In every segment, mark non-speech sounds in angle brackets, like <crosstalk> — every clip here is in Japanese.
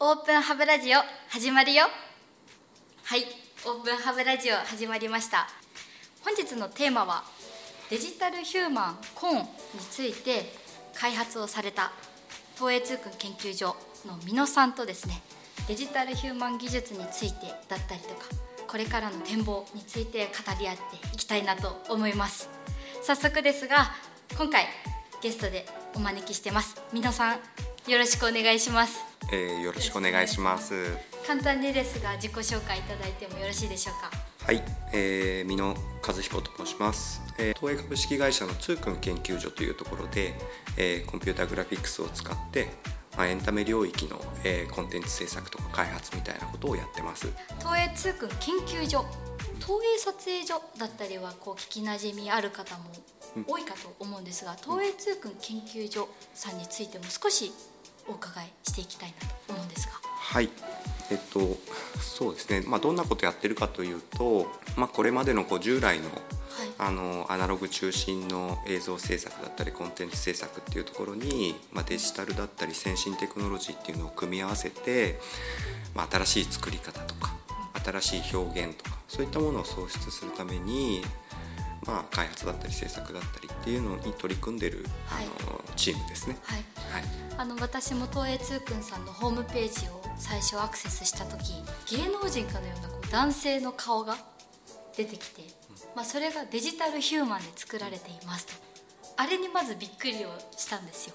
オープンハブラジオ始まるよ。はいオープンハブラジオ始まりました。本日のテーマはデジタルヒューマンコーンについて開発をされた東映通訓研究所の美濃さんとですねデジタルヒューマン技術についてだったりとかこれからの展望について語り合っていきたいなと思います。早速ですが今回ゲストでお招きしてます。美濃さんよろしくお願いします。えー、よろしくお願いします。簡単にですが自己紹介いただいてもよろしいでしょうか？はい、えー、美濃和彦と申します。えー、東映株式会社の通訓研究所というところで、えー、コンピュータグラフィックスを使って、まあ、エンタメ領域の、えー、コンテンツ制作とか開発みたいなことをやってます。東映通訓研究所？東映撮影所だったりはこう聞きなじみある方も多いかと思うんですが、東映通訓研究所さんについても少しお伺いしていきたいなと思うんですが。はい。えっとそうですね、まあ、どんなことやってるかというと、まあ、これまでのこう従来のはい。あのアナログ中心の映像制作だったりコンテンツ制作っていうところに、まあ、デジタルだったり先進テクノロジーっていうのを組み合わせて、まあ、新しい作り方とか新しい表現とかそういったものを創出するために、まあ、開発だったり制作だったりっていうのに取り組んでる、はい。あのチームですね。はい。はい。あの私も東映通訓さんのホームページを最初アクセスした時芸能人かのようなこう男性の顔が出てきて、まあ、それがデジタルヒューマンで作られていますとあれにまずびっくりをしたんですよ。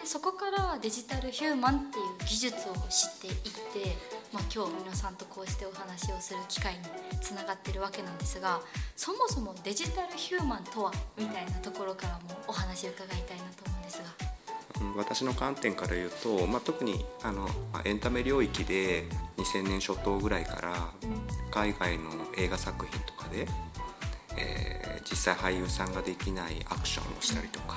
でそこからデジタルヒューマンっていう技術を知っていって、まあ、今日皆さんとこうしてお話をする機会につながってるわけなんですがそもそもデジタルヒューマンとはみたいなところからもお話を伺いたいなと思うんですが。うん私の観点から言うと、まあ、特にあの、まあ、エンタメ領域で2000年初頭ぐらいから海外の映画作品とかで、えー実際俳優さんができないアクションをしたりとか、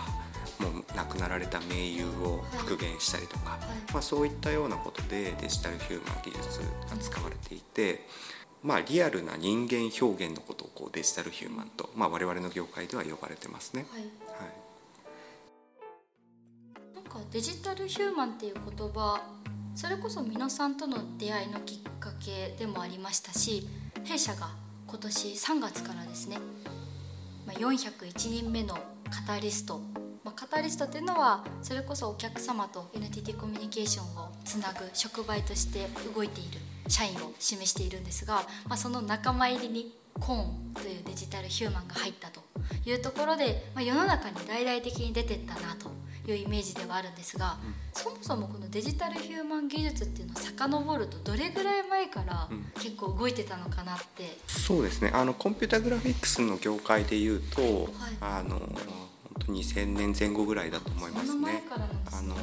もう亡くなられた名優を復元したりとか、いまあ、そういったようなことでデジタルヒューマン技術が使われていて。まあ、リアルな人間表現のことをこうデジタルヒューマンと、まあ、我々の業界では呼ばれてますね。はいはいなんかデジタルヒューマンっていう言葉それこそ皆さんとの出会いのきっかけでもありましたし弊社が今年3月からですね、まあ、401人目のカタリスト、ま、カタリストっていうのはそれこそお客様と NTT コミュニケーションをつなぐ触媒として動いている社員を示しているんですが、まあ、その仲間入りにコーンというデジタルヒューマンが入ったというところで、まあ、世の中に大々的に出てったなというイメージではあるんですが、そもそもこのデジタルヒューマン技術っていうのを遡るとどれぐらい前からうん。結構動いてたのかなって、そうですね。あのコンピュータグラフィックスの業界でいうと、あの本当に2000年前後ぐらいだと思いますね。あの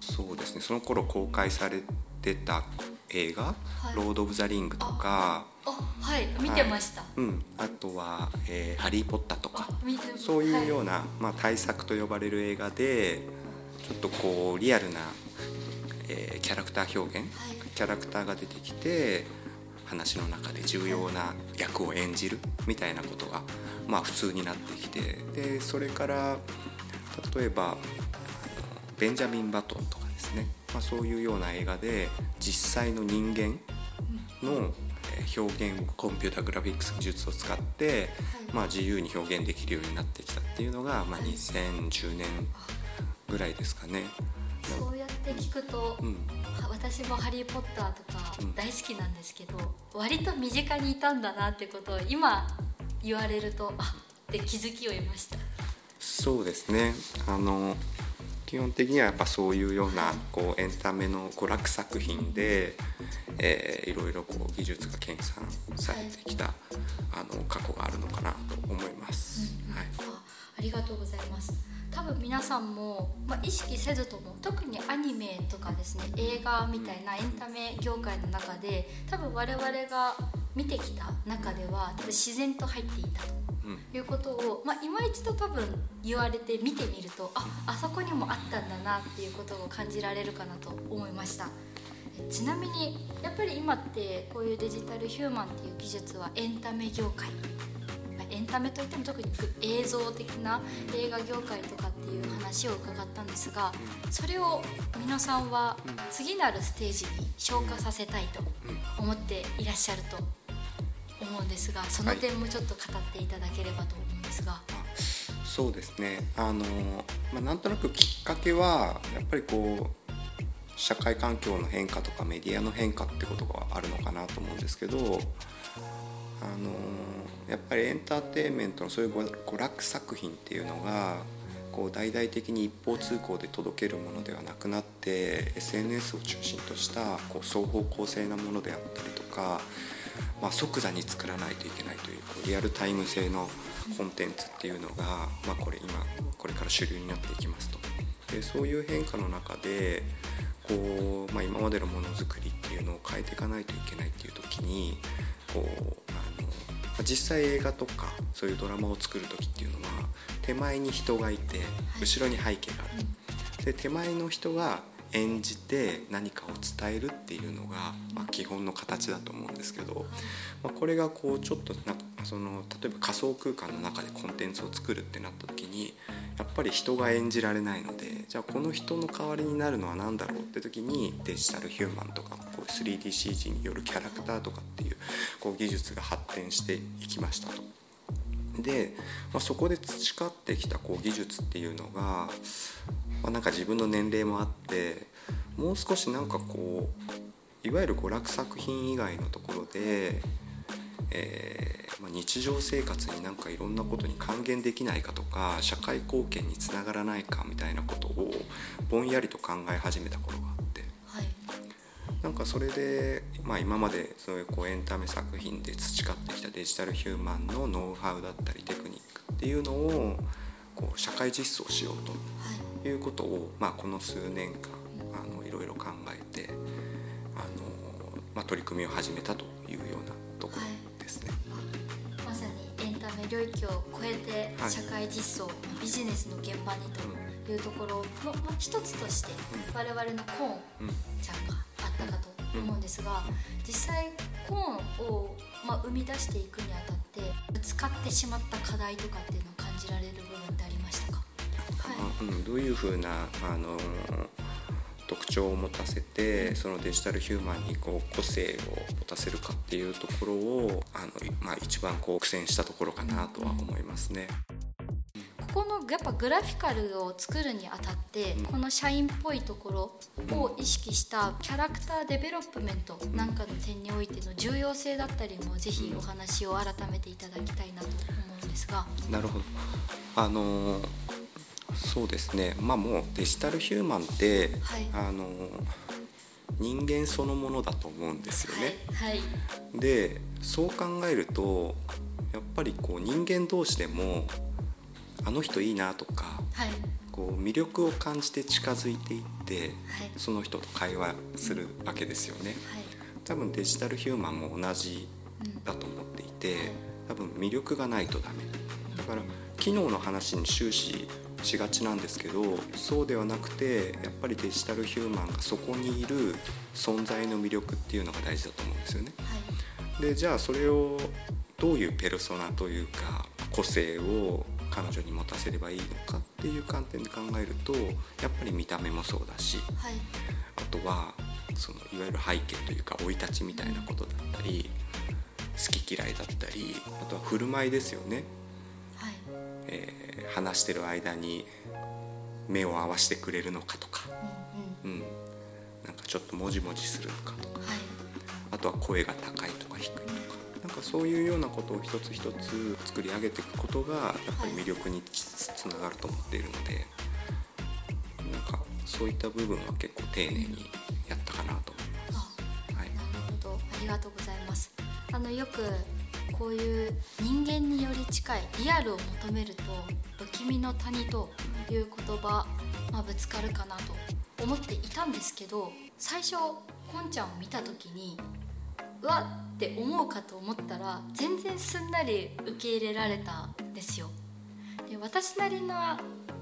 そうですね。その頃公開されてた映画「い。ロード・オブ・ザ・リング」とか、あはい見てました、うん、あとは、えーハリー・ポッター」とか。そういうような、な、まあ、大作と呼ばれる映画でちょっとこうリアルな、えーキャラクター表現、はい。キャラクターが出てきて話の中で重要な役を演じるみたいなことが、まあ、普通になってきてでそれから例えばベンジャミン・バトンとかですね、まあ、そういうような映画で実際の人間のえー表現をコンピュータグラフィックス技術を使って、まあ、自由に表現できるようになってきたっていうのが、まあ、2010年ぐらいですかね。そうやって聞くと、うん。は私も「ハリー・ポッター」とかうん。大好きなんですけど、割と身近にいたんだなってことを今言われるとあって気づきを得ました。そうですね。あの基本的にはやっぱそういうようなこうエンタメの娯楽作品で、えーいろいろこう技術が研鑽されてきた、あの過去があるのかなと思います。はい。あありがとうございます。多分皆さんも、まあ、意識せずとも特にアニメとかですね映画みたいなエンタメ業界の中で多分我々が見てきた中では多分自然と入っていたと。うんいうことを、まあ、今一度多分言われて見てみるとああそこにもあったんだなっていうことを感じられるかなと思いました。えちなみにやっぱり今ってこういうデジタルヒューマンっていう技術はエンタメ業界。まあエエンタメといっても特に映像的な映画業界とかっていう話を伺ったんですがそれを皆さんは次なるステージに消化させたいと思っていらっしゃると思うんですがその点もちょっと語っていただければと思うんですが。そうですねあの、まあ、なんとなくきっかけはやっぱりこう社会環境の変化とかメディアの変化ってことがあるのかなと思うんですけどあのやっぱりエンターテインメントのそういう娯楽作品っていうのがこう大々的に一方通行で届けるものではなくなって SNS を中心としたこう双方向性なものであったりとか、まあ、即座に作らないといけないというこうリアルタイム性のコンテンツっていうのが、まあ、これ今これから主流になっていきますと。でそういう変化の中でこう、まあ、今までのものづくりっていうのを変えていかないといけないっていう時にこうあの実際映画とかそういうドラマを作る時っていうのは手前に人がいて後ろに背景がある。で手前の人が演じて何かを伝えるっていうのが、ま、基本の形だと思うんですけど、まあ、これがこうちょっとなその例えば仮想空間の中でコンテンツを作るってなった時にやっぱり人が演じられないのでじゃあこの人の代わりになるのは何だろうって時にデジタルヒューマンとかこう 3DCG によるキャラクターとかっていうこう技術が発展していきましたと。で、まあ、そこで培ってきたこう技術っていうのが、まあ、なんか自分の年齢もあってもう少しなんかこういわゆる娯楽作品以外のところで、えーまあ、日常生活になんかいろんなことに還元できないかとか社会貢献につながらないかみたいなことをぼんやりと考え始めた頃があって、はい、なんかそれで、まあ、今までそういうこうエンタメ作品で培ってきたデジタルヒューマンのノウハウだったりテクニックっていうのをこう社会実装しようということを、まあ、この数年間あのいろいろ考えてあの、まあ、取り組みを始めたというようなところですね。まさにエンタメ領域を超えて社会実装、はい、ビジネスの現場にというところの、まあ、一つとして我々のコーンちゃんがあったかと思うんですが実際コーンを、まあ、生み出していくにあたってぶつかってしまった課題とかっていうのを感じられる部分ってありましたか、はいうん、どういうふうなあの特徴を持たせてそのデジタルヒューマンにこう個性を持たせるかっていうところをあの、まあ、一番こう苦戦したところかなとは思いますね。ここのやっぱグラフィカルを作るにあたって、この社員っぽいところを意識したキャラクターデベロップメントなんかの点においての重要性だったりもぜひお話を改めていただきたいなと思うんですが。なるほどあのそうですね。まあもうデジタルヒューマンって、はい、あの人間そのものだと思うんですよね。はい、はい、でそう考えるとやっぱりこう人間同士でもあの人いいなとか、はい、こう魅力を感じて近づいていって、はい、その人と会話するわけですよね。多分デジタルヒューマンも同じだと思っていて、多分魅力がないとダメ。だから機能の話に終始しがちなんですけどそうではなくてやっぱりデジタルヒューマンがそこにいる存在の魅力っていうのが大事だと思うんですよね。はい、でじゃあそれをどういうペルソナというか個性を彼女に持たせればいいのかっていう観点で考えるとやっぱり見た目もそうだし、はい、あとはそのいわゆる背景というか生い立ちみたいなことだったり好き嫌いだったりあとは振る舞いですよね。はいえー、話してる間に目を合わせてくれるのかとか、うん、うん、なんかちょっともじもじするのかとか、はい、あとは声が高いとか低いとか。なんかそういうようなことを一つ一つ作り上げていくことがやっぱり魅力につながると思っているので、なんかそういった部分は結構丁寧にやったかなと思います。はい、なるほど。ありがとうございます。あのよくこういう人間により近いリアルを求めると不気味の谷という言葉、まあ、ぶつかるかなと思っていたんですけど最初こんちゃんを見た時にうわって思うかと思ったら全然すんなり受け入れられたんですよ。で私なりな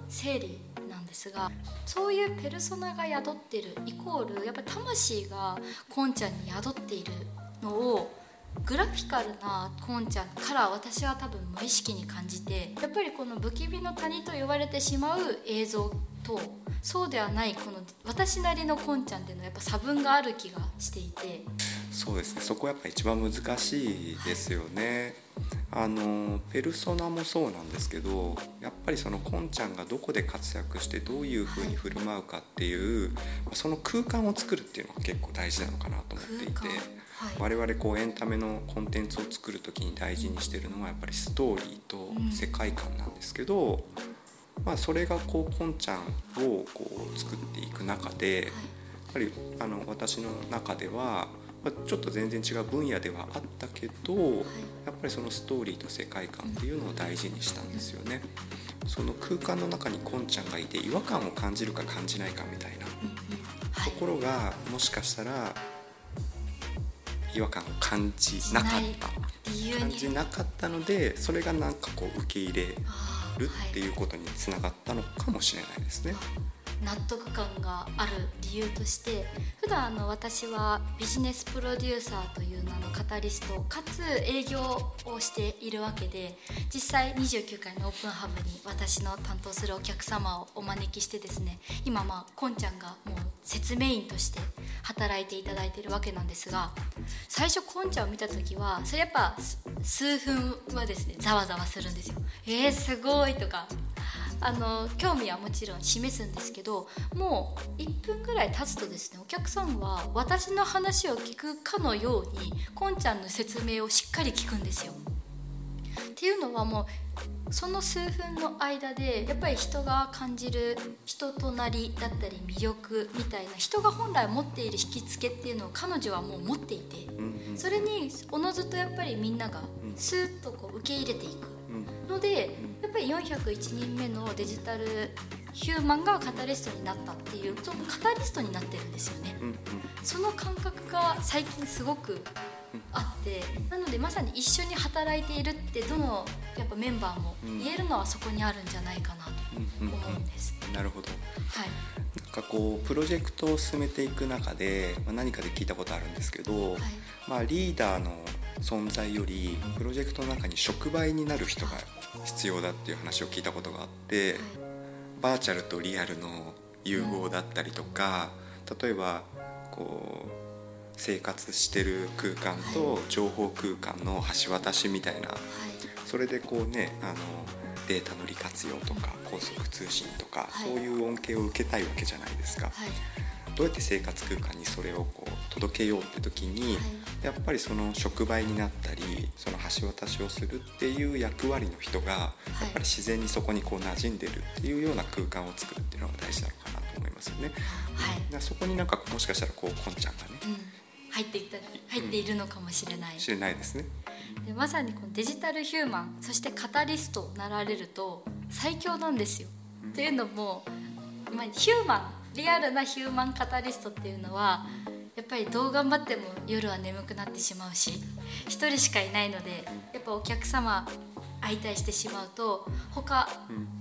整理なんですがそういうペルソナが宿ってるイコールやっぱ魂がこんちゃんに宿っているのをグラフィカルなこんちゃんから私は多分無意識に感じてやっぱりこの不気味の谷と言われてしまう映像とそうではないこの私なりのこんちゃんっていうのはやっぱ差分がある気がしていて。そうですね。そこはやっぱ一番難しいですよね、はい、あのペルソナもそうなんですけどやっぱりそのこんちゃんがどこで活躍してどういうふうに振る舞うかっていう、はい、その空間を作るっていうのが結構大事なのかなと思っていて、はい、我々こうエンタメのコンテンツを作る時に大事にしてるのはやっぱりストーリーと世界観なんですけど、うんまあ、それがこうこんちゃんをこう作っていく中で、やっぱりあの私の中ではちょっと全然違う分野ではあったけど、やっぱりそのストーリーと世界観っていうのを大事にしたんですよね。その空間の中にこんちゃんがいて違和感を感じるか感じないかみたいなところがもしかしたら違和感を感じなかった感じなかったのでそれがなんかこう受け入れるっていうことにつながったのかもしれないですね。納得感がある理由として普段あの私はビジネスプロデューサーという名のカタリストかつ営業をしているわけで実際29回のオープンハブに私の担当するお客様をお招きしてですね今まあこんちゃんがもう説明員として働いていただいているわけなんですが最初こんちゃんを見た時はそれやっぱ数分はですねざわざわするんですよ。えー、すごいとかあの興味はもちろん示すんですけどもう1分ぐらい経つとですねお客さんは私の話を聞くかのようにこんちゃんの説明をしっかり聞くんですよ。っていうのはもうその数分の間でやっぱり人が感じる人となりだったり魅力みたいな人が本来持っている引き付けっていうのを彼女はもう持っていてそれにおのずとやっぱりみんながスーッとこう受け入れていくのでやっぱり401人目のデジタルヒューマンがカタリストになったっていうそのカタリストになってるんですよね、その感覚が最近すごくあってなのでまさに一緒に働いているってどのやっぱメンバーも言えるのはそこにあるんじゃないかなと思うんです。なるほど、はい、なんかこうプロジェクトを進めていく中で、まあ、何かで聞いたことあるんですけど、はい、まあ、リーダーの存在よりプロジェクトの中に触媒になる人が必要だっていう話を聞いたことがあって、バーチャルとリアルの融合だったりとか例えばこう生活してる空間と情報空間の橋渡しみたいな、それでこうねあのデータの利活用とか高速通信とか、そういう恩恵を受けたいわけじゃないですか。どうやって生活空間にそれをこう届けようって時に、はい、やっぱりその触媒になったりその橋渡しをするっていう役割の人が、やっぱり自然にそこにこう馴染んでるっていうような空間を作るっていうのが大事なのかなと思いますよね。はい、そこになんかもしかしたらこうこんちゃんがね、うん、入っていった入っているのかもしれない。知れないですね。でまさにこのデジタルヒューマンそしてカタリストなられると最強なんですよ。うん、っていうのも、まあ、ヒューマンリアルなヒューマンカタリストっていうのはやっぱりどう頑張っても夜は眠くなってしまうし1人しかいないのでやっぱお客様相対してしまうと他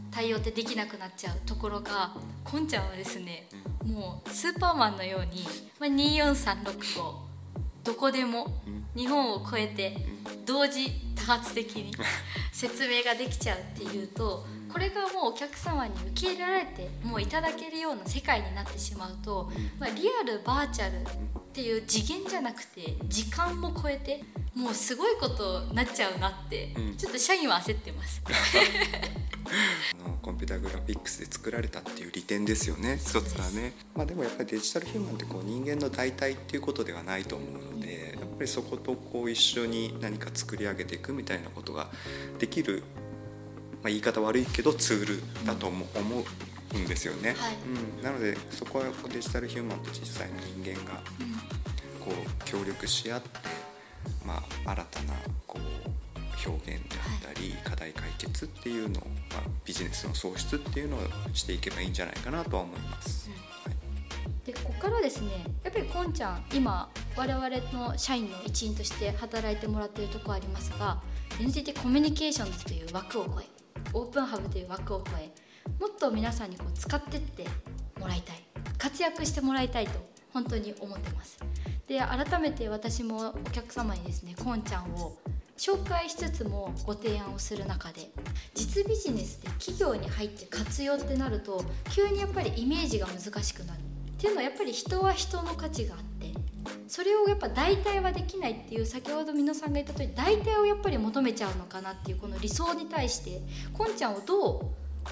対応ってできなくなっちゃうところがこんちゃんはですねもうスーパーマンのように、まあ、24365どこでも日本を超えて同時多発的に <laughs> 説明ができちゃうっていうとこれがもうお客様に受け入れられてもういただけるような世界になってしまうと、まあ、リアルバーチャルっていう次元じゃなくて時間も超えてもうすごいことになっちゃうなって、うん、ちょっと社員は焦ってます。<laughs> あのコンピューターグラフィックスで作られたっていう利点ですよね。一つはね、まあ、でもやっぱりデジタルヒューマンってこう人間の代替っていうことではないと思うのでぱりそことこう一緒に何か作り上げていくみたいなことができるまあ、言い方悪いけどツールだと思うんですよね、はい、うん、なのでそこはデジタルヒューマンと実際の人間がこう協力し合って、まあ、新たなこう表現であったり、課題解決っていうのを、まあ、ビジネスの創出っていうのをしていけばいいんじゃないかなとは思います。はいでここからですねやっぱりこんちゃん今我々の社員の一員として働いてもらっているとこありますが NTT コミュニケーションズという枠を超えオープンハブという枠を超えもっと皆さんにこう使ってってもらいたい活躍してもらいたいと本当に思ってます。で改めて私もお客様にですねこんちゃんを紹介しつつもご提案をする中で実ビジネスで企業に入って活用ってなると急にやっぱりイメージが難しくなる。っていうのはやっぱり人は人の価値があってそれをやっぱ代替はできないっていう先ほど美濃さんが言った通り代替をやっぱり求めちゃうのかなっていうこの理想に対してこんちゃんをどう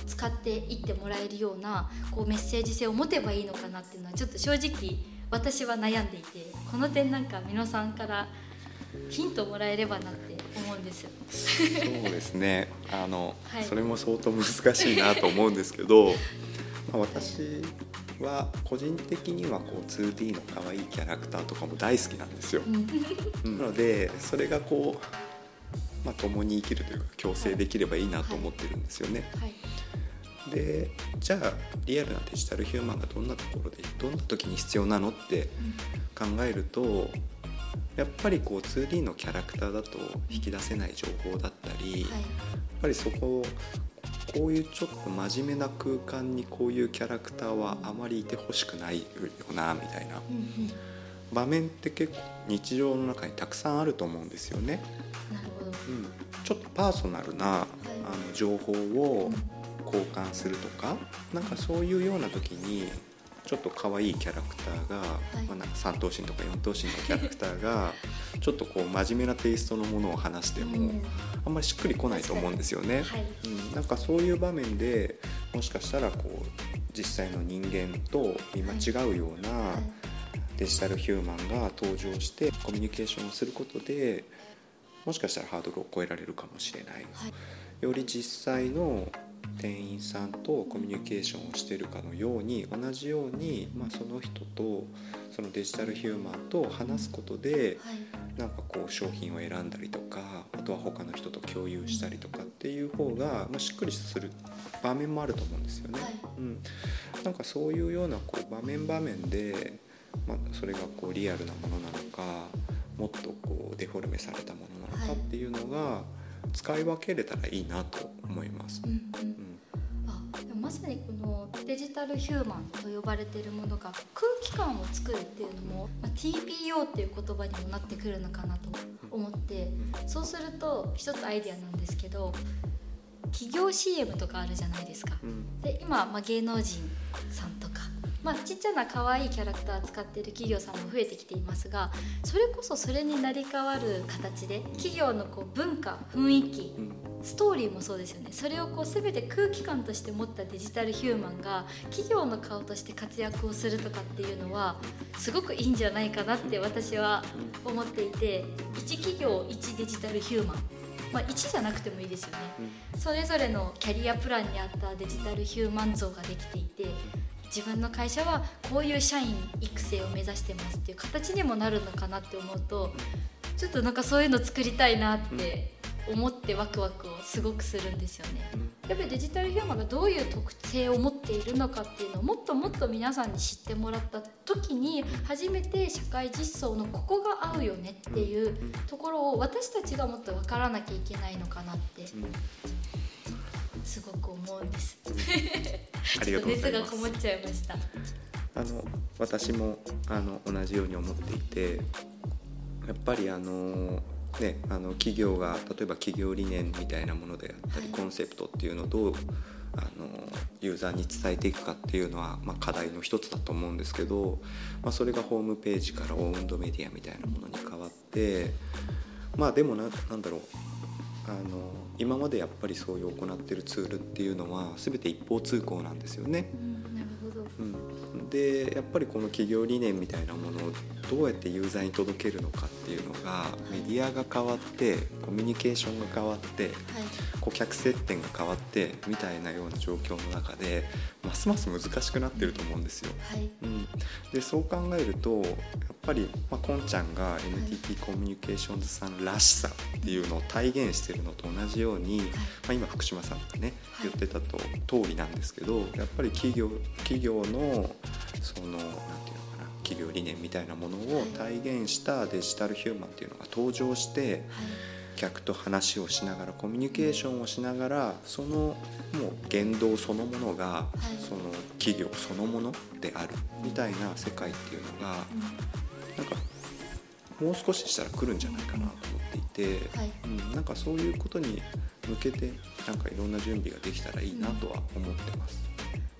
使っていってもらえるようなこうメッセージ性を持てばいいのかなっていうのはちょっと正直私は悩んでいてこの点なんか美濃さんからヒントもらえればなって思うんですそうですね。あの、はい。それも相当難しいなと思うんですけど、<laughs> まあ、私は個人的にはこう 2D の可愛いキャラクターとかも大好きなんですよ。なのでそれがこう、まあ、共に生きるというか共生できればいいなと思ってるんですよね。はい。でじゃあリアルなデジタルヒューマンがどんなところでどんな時に必要なのって考えるとやっぱりこう 2D のキャラクターだと引き出せない情報だったり、やっはい。ぱりそここういうちょっと真面目な空間にこういうキャラクターはあまりいてほしくないよなみたいな。場面って結構日常の中にたくさんあると思うんですよね。うん、ちょっとパーソナルな、あの情報を交換するとかなんかそういうような時にちょっと可愛いキャラクターが、い。まあ、なんか3頭身とか4頭身のキャラクターが <laughs> ちょっとこう真面目なテイストのものを話しても、うん。あんまりしっくりこないと思うんですよね。はいうん、なんかそういう場面でもしかしたらこう実際の人間と見間違うようなはい。デジタルヒューマンが登場してコミュニケーションをすることでもしかしたらハードルを超えられるかもしれない。より実際の店員さんとコミュニケーションをしているかのように同じように、まあ、その人とそのデジタルヒューマンと話すことではい。なんかこう商品を選んだりとかあとは他の人と共有したりとかっていう方が、まあ、しっくりする場面もあると思うんですよね。はい。うん、なんかそういうようなこう場面場面で、まあ、それがこうリアルなものなのかもっとこうデフォルメされたものなのかっていうのが使い分けれたらいいなと思います。うんまさにこのデジタルヒューマンと呼ばれているものが空気感を作るっていうのも、まあ、TPO っていう言葉にもなってくるのかなと思ってそうすると一つアイデアなんですけど企業 CM とかあるじゃないですか。うんで今、まあ、芸能人さんとか、まあ、ちっちゃな可愛いキャラクター使っている企業さんも増えてきていますがそれこそそれになり変わる形で企業のこう文化雰囲気うん。ストーリーもそうですよね。それをこう全て空気感として持ったデジタルヒューマンが企業の顔として活躍をするとかっていうのはすごくいいんじゃないかなって私は思っていて1企業1デジタルヒューマン。まあ1じゃなくてもいいですよね。それぞれのキャリアプランに合ったデジタルヒューマン像ができていて自分の会社はこういう社員育成を目指してますっていう形にもなるのかなって思うとちょっとなんかそういうの作りたいなって思ってワクワクをすごくするんですよね。やっぱりデジタルヒューマンがどういう特性を持っているのかっていうのをもっともっと皆さんに知ってもらった時に初めて社会実装のここが合うよねっていうところを私たちがもっと分からなきゃいけないのかなってすごく思うんです。<laughs> ありがとうござ熱がいますこもっちゃいました。あの私もあの同じように思っていてやっぱりあのねあの企業が例えば企業理念みたいなものであったり、はいコンセプトっていうのをどうあのユーザーに伝えていくかっていうのは、まあ、課題の一つだと思うんですけど、まあ、それがホームページからオウンドメディアみたいなものに変わってまあでもななんだろうあの今までやっぱりそういう行ってるツールっていうのは全て一方通行なんですよね。でやっぱりこの企業理念みたいなものをどうやってユーザーに届けるのかっていうのがメディアが変わってコミュニケーションが変わってはい。顧客接点が変わってみたいなような状況の中でますます難しくなってると思うんですよ。はい。うん、でそう考えるとやっぱり、まあ、こんちゃんが NTT コミュニケーションズさんらしさっていうのを体現してるのと同じように、まあ、今福島さんがねはい言ってたと通りなんですけどやっぱり企業企業のそのなんていうのかな企業理念みたいなものを体現したデジタルヒューマンっていうのが登場してはい。客と話をしながらコミュニケーションをしながらそのもう言動そのものが、いその企業そのものであるみたいな世界っていうのがうんなんかもう少ししたら来るんじゃないかなと思っていて、はいうん、なんかそういうことに向けてなんかいろんな準備ができたらいいなとは思ってます。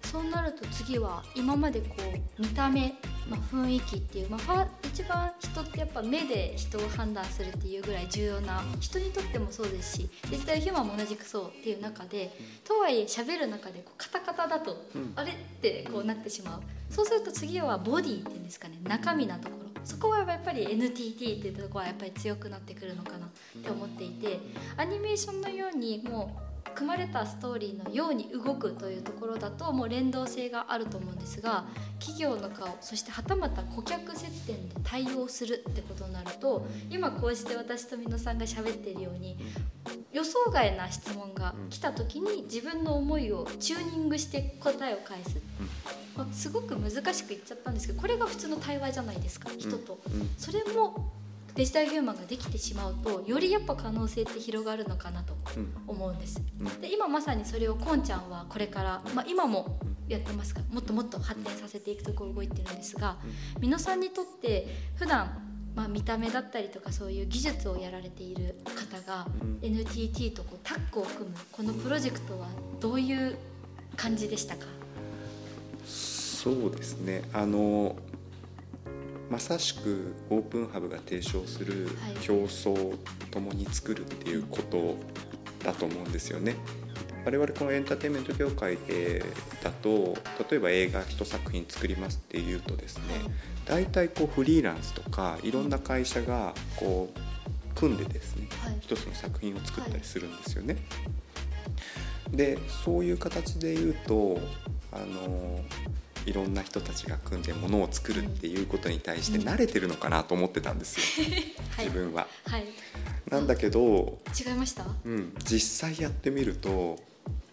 そうなると次は今までこう見た目、まあ、雰囲気っていう、まあ、一番人ってやっぱ目で人を判断するっていうぐらい重要な人にとってもそうですしデジタルヒューマンも同じくそうっていう中でとはいえ喋る中でこうカタカタだと、うん。あれってこうなってしまう。そうすると次はボディっていうんですかね中身なところ。そこはやっぱり NTT っていうところはやっぱり強くなってくるのかなって思っていてアニメーションのようにもう組まれたストーリーのように動くというところだともう連動性があると思うんですが企業の顔そしてはたまた顧客接点で対応するってことになると今こうして私と美濃さんが喋っているように予想外な質問が来た時に自分の思いをチューニングして答えを返す、まあすごく難しく言っちゃったんですけどこれが普通の対話じゃないですか人と。うん。それもデジタルヒューマンができてしまうとよりやっぱ可能性って広がるのかなとうん。思うんです。うん。で今まさにそれをこんちゃんはこれから、まあ、今もやってますがもっともっと発展させていくところ動いてるんですが美濃さんにとって普段まあ見た目だったりとかそういう技術をやられている方がうん。NTT とこうタッグを組むこのプロジェクトはどういう感じでしたか？そうですね。あのまさしくオープンハブが提唱するはい競争ともに作るっていうことだと思うんですよね。我々このエンターテインメント業界でだと例えば映画一作品作りますっていうとですね大体こうフリーランスとかいろんな会社がこう組んでですねはい一つの作品を作ったりするんですよね。でそういう形で言うとあのいろんな人たちが組んでものを作るっていうことに対して慣れてるのかなと思ってたんですよ。<laughs> はい。自分は。はい。なんだけど、違いました？うん、実際やってみると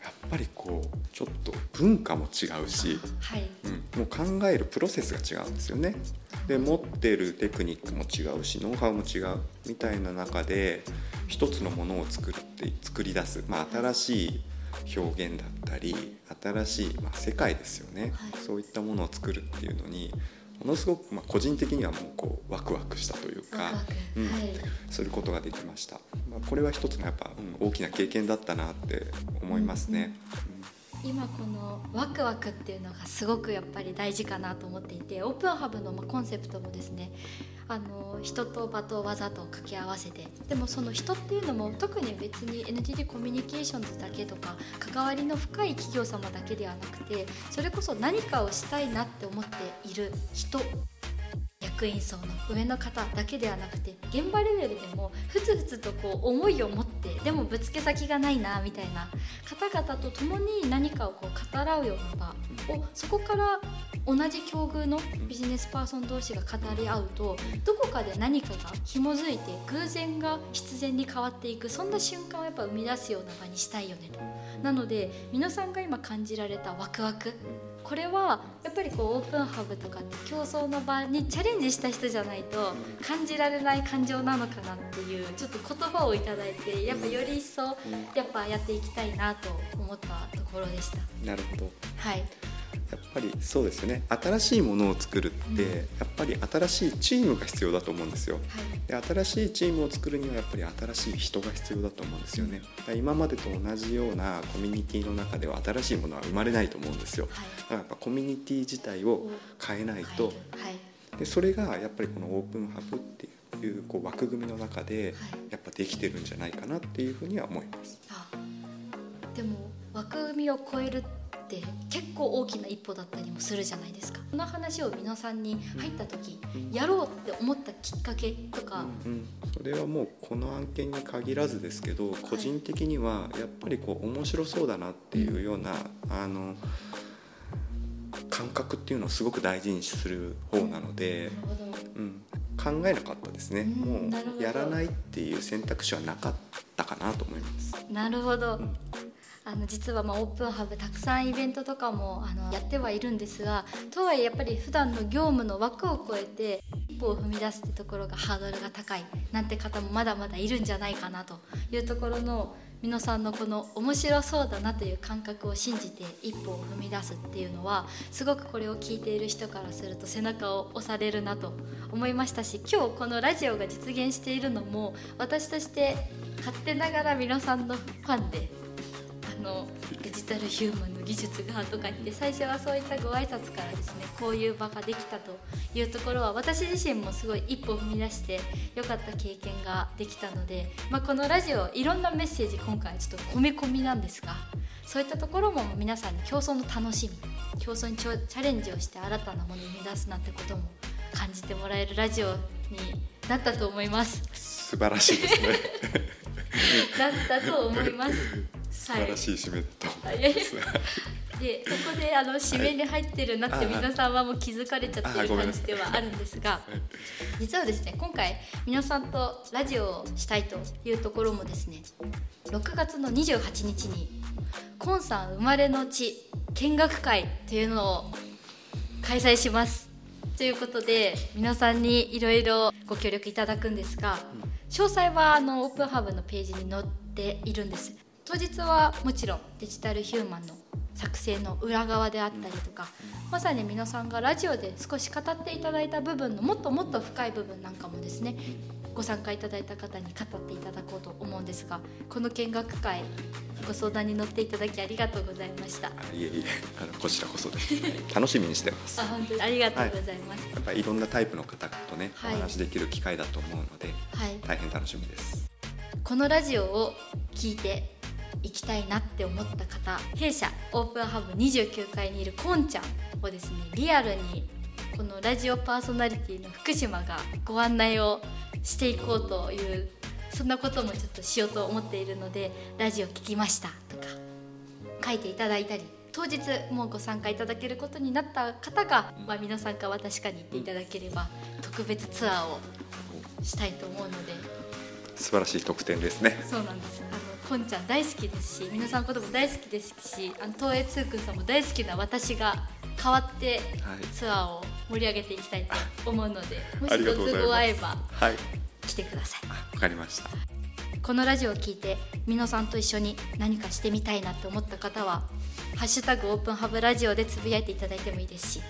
やっぱりこうちょっと文化も違うし、はい。うん、もう考えるプロセスが違うんですよね。で持ってるテクニックも違うしノウハウも違うみたいな中で一つのものを作るって作り出す、まあ、新しい表現だったり新しい、まあ、世界ですよね、はい。そういったものを作るっていうのにものすごく、まあ、個人的にはもうこうワクワクしたというかうんはい。することができました、まあ、これは一つのやっぱ、うん、大きな経験だったなって思いますね。今このワクワクっていうのがすごくやっぱり大事かなと思っていてオープンハブのコンセプトもですねあの人と場と技と掛け合わせてでもその人っていうのも特に別に NTT コミュニケーションズだけとか関わりの深い企業様だけではなくてそれこそ何かをしたいなって思っている人役員層の上の方だけではなくて現場レベルでもふつふつとこう思いを持ってでもぶつけ先がないなみたいな方々と共に何かをこう語らうような場をそこから同じ境遇のビジネスパーソン同士が語り合うとどこかで何かが紐づいて偶然が必然に変わっていくそんな瞬間をやっぱ生み出すような場にしたいよねと。なので皆さんが今感じられたワクワクこれはやっぱりこうオープンハブとかって競争の場にチャレンジした人じゃないと感じられない感情なのかなっていうちょっと言葉をいただいてやっぱより一層やっぱやっていきたいなと思ったところでした。なるほどはい、やっぱりそうですよね。新しいものを作るって、うん。やっぱり新しいチームが必要だと思うんですよ。はい、で新しいチームを作るにはやっぱり新しい人が必要だと思うんですよね。だから今までと同じようなコミュニティの中では新しいものは生まれないと思うんですよ。だはい、からやっぱコミュニティ自体を変えないと。はい、でそれがやっぱりこのオープンハブっていうこう枠組みの中ではい、やっぱできてるんじゃないかなっていうふうには思います。あでも枠組みを超えるって結構大きな一歩だったりもするじゃないですか。この話を皆さんに入った時、やろうって思ったきっかけとか、うん、それはもうこの案件に限らずですけど個人的にはやっぱりこう面白そうだなっていうようなあの感覚っていうのをすごく大事にする方なので、うん、考えなかったですね。うんもうやらないっていう選択肢はなかったかなと思います。なるほど、んあの実はまあオープンハブたくさんイベントとかもあのやってはいるんですがとはいえやっぱり普段の業務の枠を超えて一歩を踏み出すってところがハードルが高いなんて方もまだまだいるんじゃないかなというところの美濃さんのこの面白そうだなという感覚を信じて一歩を踏み出すっていうのはすごくこれを聞いている人からすると背中を押されるなと思いましたし今日このラジオが実現しているのも私として勝手ながら皆さんのファンでのデジタルヒューマンの技術がとか言って最初はそういったご挨拶からですねこういう場ができたというところは私自身もすごい一歩踏み出して良かった経験ができたので、まあ、このラジオいろんなメッセージ今回ちょっと込め込みなんですがそういったところも皆さんに競争の楽しみ競争にチャレンジをして新たなものを生み出すなんてことも感じてもらえるラジオになったと思います。素晴らしいですね。<laughs> なったと思います素晴らしい締めだと思います、はい、でここであの締めに入ってるなって皆さんはもう気づかれちゃってる感じではあるんですが実はですね今回皆さんとラジオをしたいというところもですね6月の28日にコンさん生まれの地見学会というのを開催しますということで皆さんにいろいろご協力いただくんですが詳細はあのオープンハブのページに載っているんです当日はもちろんデジタルヒューマンの作成の裏側であったりとかまさに皆さんがラジオで少し語っていただいた部分のもっともっと深い部分なんかもですねご参加いただいた方に語っていただこうと思うんですがこの見学会ご相談に乗っていただきありがとうございました。いえいえあのこちらこそです。楽しみにしてますあ本当にありがとうございます、はい、やっぱりいろんなタイプの方とね、はい、お話できる機会だと思うので、はい、大変楽しみです。このラジオを聞いて行きたいなって思った方弊社オープンハブ29階にいるこんちゃんをですねリアルにこのラジオパーソナリティの福島がご案内をしていこうというそんなこともちょっとしようと思っているのでラジオ聞きましたとか書いていただいたり当日もうご参加いただけることになった方が、まあ、皆さんかは確かに言っていただければ特別ツアーをしたいと思うので。素晴らしい特典ですね。そうなんです。あのこんちゃん大好きですし皆さんことも大好きですしあの東映通くんさんも大好きな私が代わってツアーを盛り上げていきたいと思うので、<laughs> もしご都合合えば、はい、来てください。わかりました。このラジオを聞いて皆さんと一緒に何かしてみたいなと思った方は「ハッシュタグオープンハブラジオ」でつぶやいていただいてもいいですし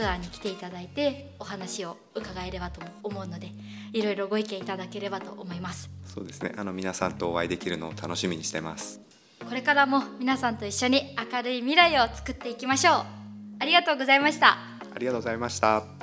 ツアーに来ていただいてお話を伺えればと思うのでいろいろご意見いただければと思います。そうですね。あの皆さんとお会いできるのを楽しみにしてます。これからも皆さんと一緒に明るい未来を作っていきましょう。ありがとうございました。ありがとうございました